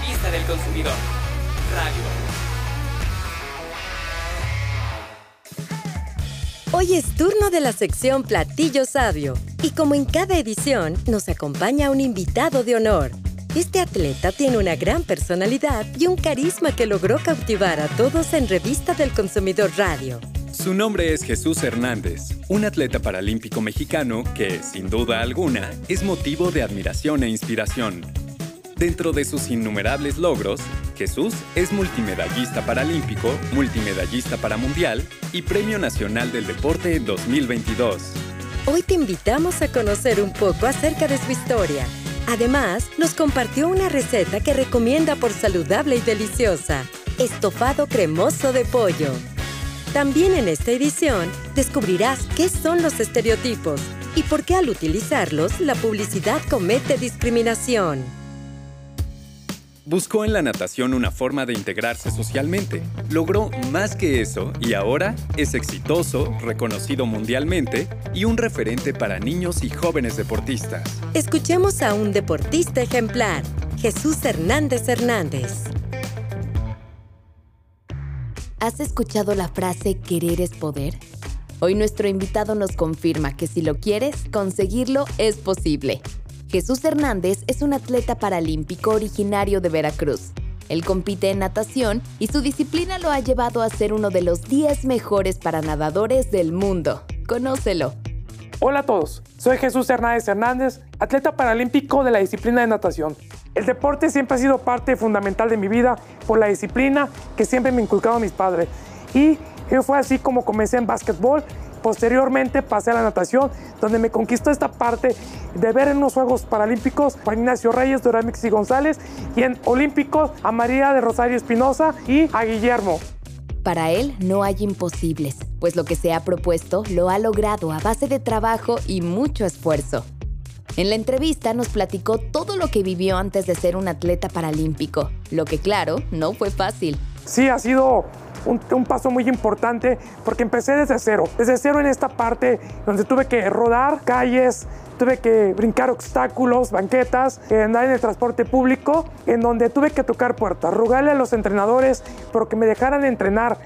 revista del consumidor. Radio. Hoy es turno de la sección Platillo Sabio y como en cada edición nos acompaña un invitado de honor. Este atleta tiene una gran personalidad y un carisma que logró cautivar a todos en Revista del Consumidor Radio. Su nombre es Jesús Hernández, un atleta paralímpico mexicano que, sin duda alguna, es motivo de admiración e inspiración. Dentro de sus innumerables logros, Jesús es multimedallista paralímpico, multimedallista paramundial y Premio Nacional del Deporte en 2022. Hoy te invitamos a conocer un poco acerca de su historia. Además, nos compartió una receta que recomienda por saludable y deliciosa, estofado cremoso de pollo. También en esta edición descubrirás qué son los estereotipos y por qué al utilizarlos la publicidad comete discriminación. Buscó en la natación una forma de integrarse socialmente. Logró más que eso y ahora es exitoso, reconocido mundialmente y un referente para niños y jóvenes deportistas. Escuchemos a un deportista ejemplar, Jesús Hernández Hernández. ¿Has escuchado la frase querer es poder? Hoy nuestro invitado nos confirma que si lo quieres, conseguirlo es posible. Jesús Hernández es un atleta paralímpico originario de Veracruz. Él compite en natación y su disciplina lo ha llevado a ser uno de los 10 mejores para nadadores del mundo. Conócelo. Hola a todos, soy Jesús Hernández Hernández, atleta paralímpico de la disciplina de natación. El deporte siempre ha sido parte fundamental de mi vida por la disciplina que siempre me inculcaron mis padres. Y fue así como comencé en básquetbol. Posteriormente pasé a la natación, donde me conquistó esta parte de ver en los Juegos Paralímpicos a Ignacio Reyes, Doramix y González, y en Olímpicos a María de Rosario Espinosa y a Guillermo. Para él no hay imposibles, pues lo que se ha propuesto lo ha logrado a base de trabajo y mucho esfuerzo. En la entrevista nos platicó todo lo que vivió antes de ser un atleta paralímpico, lo que claro, no fue fácil. Sí, ha sido un, paso muy importante porque empecé desde cero, desde cero en esta parte donde tuve que rodar calles, tuve que brincar obstáculos, banquetas, andar en el transporte público, en donde tuve que tocar puertas, rogarle a los entrenadores, pero que me dejaran entrenar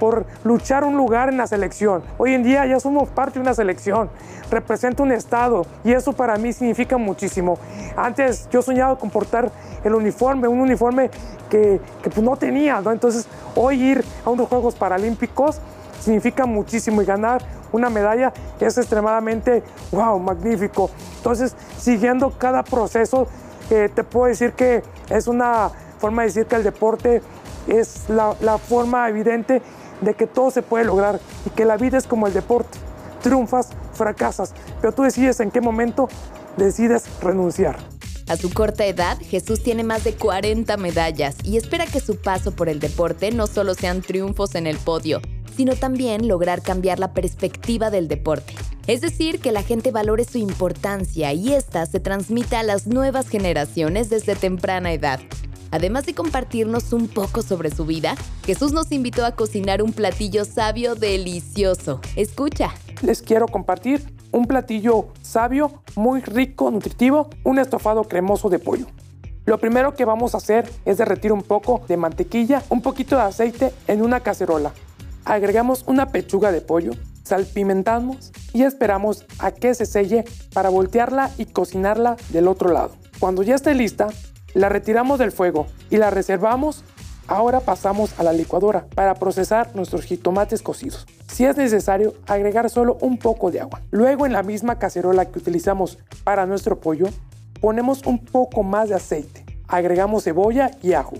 por luchar un lugar en la selección. Hoy en día ya somos parte de una selección, represento un estado y eso para mí significa muchísimo. Antes yo soñaba con portar el uniforme, un uniforme que, pues no tenía, ¿no? Entonces hoy ir a unos Juegos Paralímpicos significa muchísimo y ganar una medalla es extremadamente, wow, magnífico. Entonces, siguiendo cada proceso, eh, te puedo decir que es una forma de decir que el deporte es la forma evidente de que todo se puede lograr y que la vida es como el deporte. Triunfas, fracasas, pero tú decides en qué momento decides renunciar. A su corta edad, Jesús tiene más de 40 medallas y espera que su paso por el deporte no solo sean triunfos en el podio, sino también lograr cambiar la perspectiva del deporte. Es decir, que la gente valore su importancia y esta se transmita a las nuevas generaciones desde temprana edad. Además de compartirnos un poco sobre su vida, Jesús nos invitó a cocinar un platillo sabio delicioso. Escucha. Les quiero compartir un platillo sabio, muy rico, nutritivo, un estofado cremoso de pollo. Lo primero que vamos a hacer es derretir un poco de mantequilla, un poquito de aceite en una cacerola. Agregamos una pechuga de pollo, salpimentamos y esperamos a que se selle para voltearla y cocinarla del otro lado. Cuando ya esté lista, la retiramos del fuego y la reservamos. Ahora pasamos a la licuadora para procesar nuestros jitomates cocidos. Si es necesario, agregar solo un poco de agua. Luego en la misma cacerola que utilizamos para nuestro pollo, ponemos un poco más de aceite. Agregamos cebolla y ajo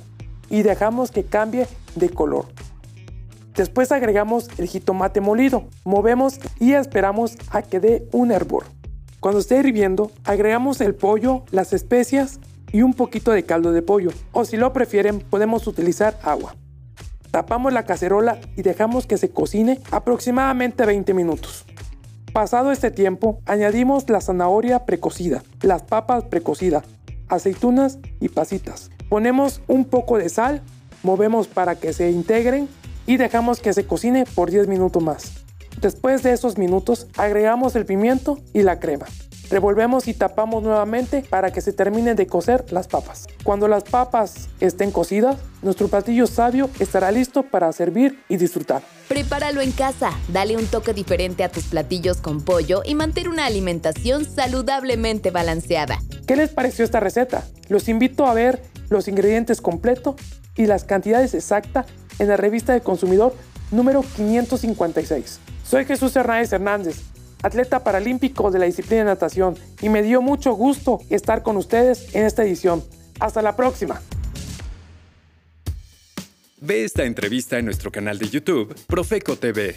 y dejamos que cambie de color. Después agregamos el jitomate molido, movemos y esperamos a que dé un hervor. Cuando esté hirviendo, agregamos el pollo, las especias y un poquito de caldo de pollo, o si lo prefieren podemos utilizar agua. Tapamos la cacerola y dejamos que se cocine aproximadamente 20 minutos. Pasado este tiempo, añadimos la zanahoria precocida, las papas precocidas, aceitunas y pasitas. Ponemos un poco de sal, movemos para que se integren y dejamos que se cocine por 10 minutos más. Después de esos minutos, agregamos el pimiento y la crema. Revolvemos y tapamos nuevamente para que se terminen de cocer las papas. Cuando las papas estén cocidas, nuestro platillo sabio estará listo para servir y disfrutar. Prepáralo en casa, dale un toque diferente a tus platillos con pollo y mantén una alimentación saludablemente balanceada. ¿Qué les pareció esta receta? Los invito a ver los ingredientes completos y las cantidades exactas en la revista del consumidor número 556. Soy Jesús Hernández Hernández, atleta paralímpico de la disciplina de natación, y me dio mucho gusto estar con ustedes en esta edición. Hasta la próxima. Ve esta entrevista en nuestro canal de YouTube, Profeco TV.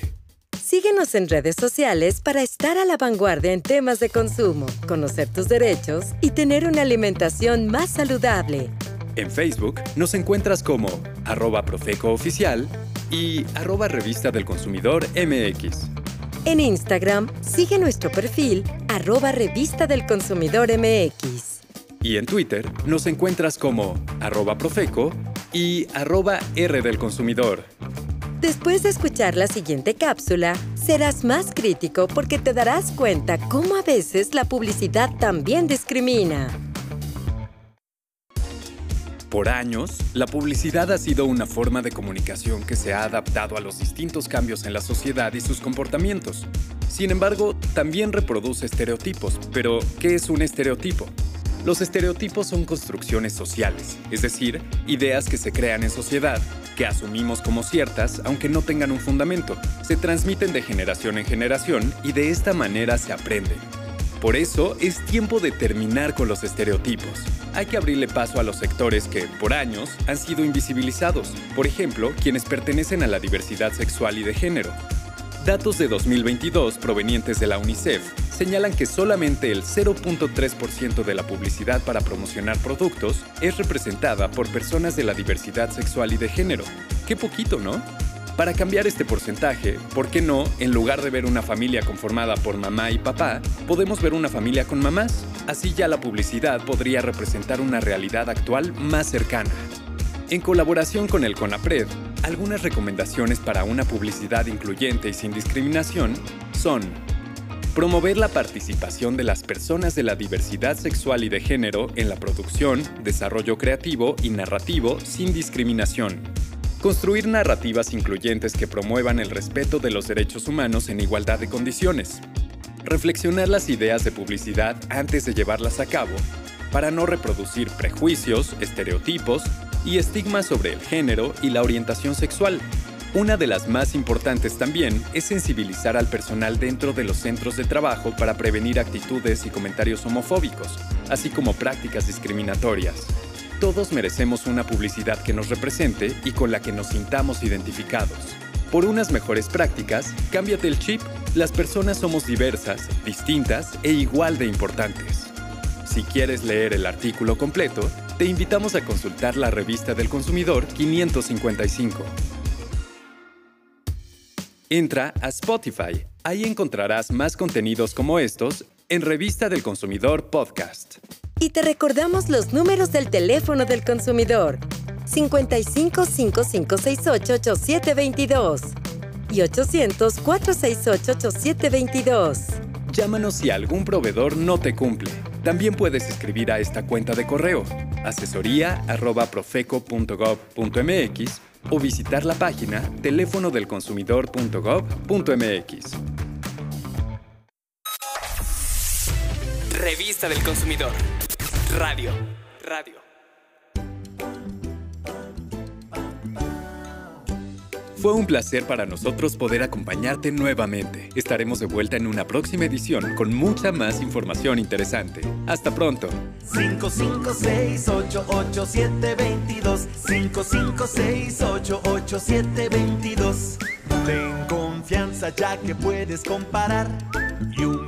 Síguenos en redes sociales para estar a la vanguardia en temas de consumo, conocer tus derechos y tener una alimentación más saludable. En Facebook nos encuentras como arroba Profeco Oficial y arroba Revista del Consumidor MX. En Instagram, sigue nuestro perfil arroba Revista del Consumidor MX. Y en Twitter nos encuentras como arroba Profeco y arroba R del Consumidor. Después de escuchar la siguiente cápsula, serás más crítico porque te darás cuenta cómo a veces la publicidad también discrimina. Por años, la publicidad ha sido una forma de comunicación que se ha adaptado a los distintos cambios en la sociedad y sus comportamientos. Sin embargo, también reproduce estereotipos. Pero, ¿qué es un estereotipo? Los estereotipos son construcciones sociales, es decir, ideas que se crean en sociedad, que asumimos como ciertas aunque no tengan un fundamento. Se transmiten de generación en generación y de esta manera se aprenden. Por eso es tiempo de terminar con los estereotipos. Hay que abrirle paso a los sectores que, por años, han sido invisibilizados. Por ejemplo, quienes pertenecen a la diversidad sexual y de género. Datos de 2022 provenientes de la UNICEF señalan que solamente el 0.3% de la publicidad para promocionar productos es representada por personas de la diversidad sexual y de género. Qué poquito, ¿no? Para cambiar este porcentaje, ¿por qué no, en lugar de ver una familia conformada por mamá y papá, podemos ver una familia con mamás? Así ya la publicidad podría representar una realidad actual más cercana. En colaboración con el CONAPRED, algunas recomendaciones para una publicidad incluyente y sin discriminación son promover la participación de las personas de la diversidad sexual y de género en la producción, desarrollo creativo y narrativo sin discriminación Construir narrativas incluyentes que promuevan el respeto de los derechos humanos en igualdad de condiciones. Reflexionar las ideas de publicidad antes de llevarlas a cabo para no reproducir prejuicios, estereotipos y estigmas sobre el género y la orientación sexual. Una de las más importantes también es sensibilizar al personal dentro de los centros de trabajo para prevenir actitudes y comentarios homofóbicos, así como prácticas discriminatorias. Todos merecemos una publicidad que nos represente y con la que nos sintamos identificados. Por unas mejores prácticas, cámbiate el chip. Las personas somos diversas, distintas e igual de importantes. Si quieres leer el artículo completo, te invitamos a consultar la revista del consumidor 555. Entra a Spotify. Ahí encontrarás más contenidos como estos en Revista del Consumidor Podcast. Y te recordamos los números del teléfono del consumidor. 55 5568 8722 y 800 468 8722. Llámanos si algún proveedor no te cumple. También puedes escribir a esta cuenta de correo asesoría@profeco.gov.mx o visitar la página teléfono Revista del Consumidor. Radio. Radio. Fue un placer para nosotros poder acompañarte nuevamente. Estaremos de vuelta en una próxima edición con mucha más información interesante. Hasta pronto. 556-887-22. 556-887-22. Ten confianza ya que puedes comparar. Y un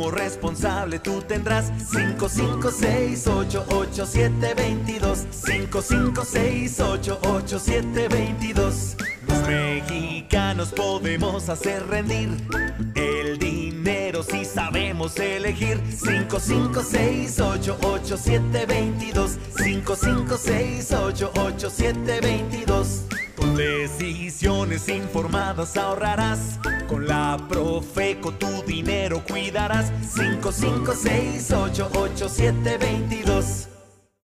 consumo responsable tú tendrás. 556-887-22. 556-887-22. Los mexicanos podemos hacer rendir el dinero si sabemos elegir. 556-887-22. 556-887-22. Con decisiones informadas ahorrarás. Con la Profeco tu dinero cuidarás. 5, 5, 6, 8, 8, 7, 22.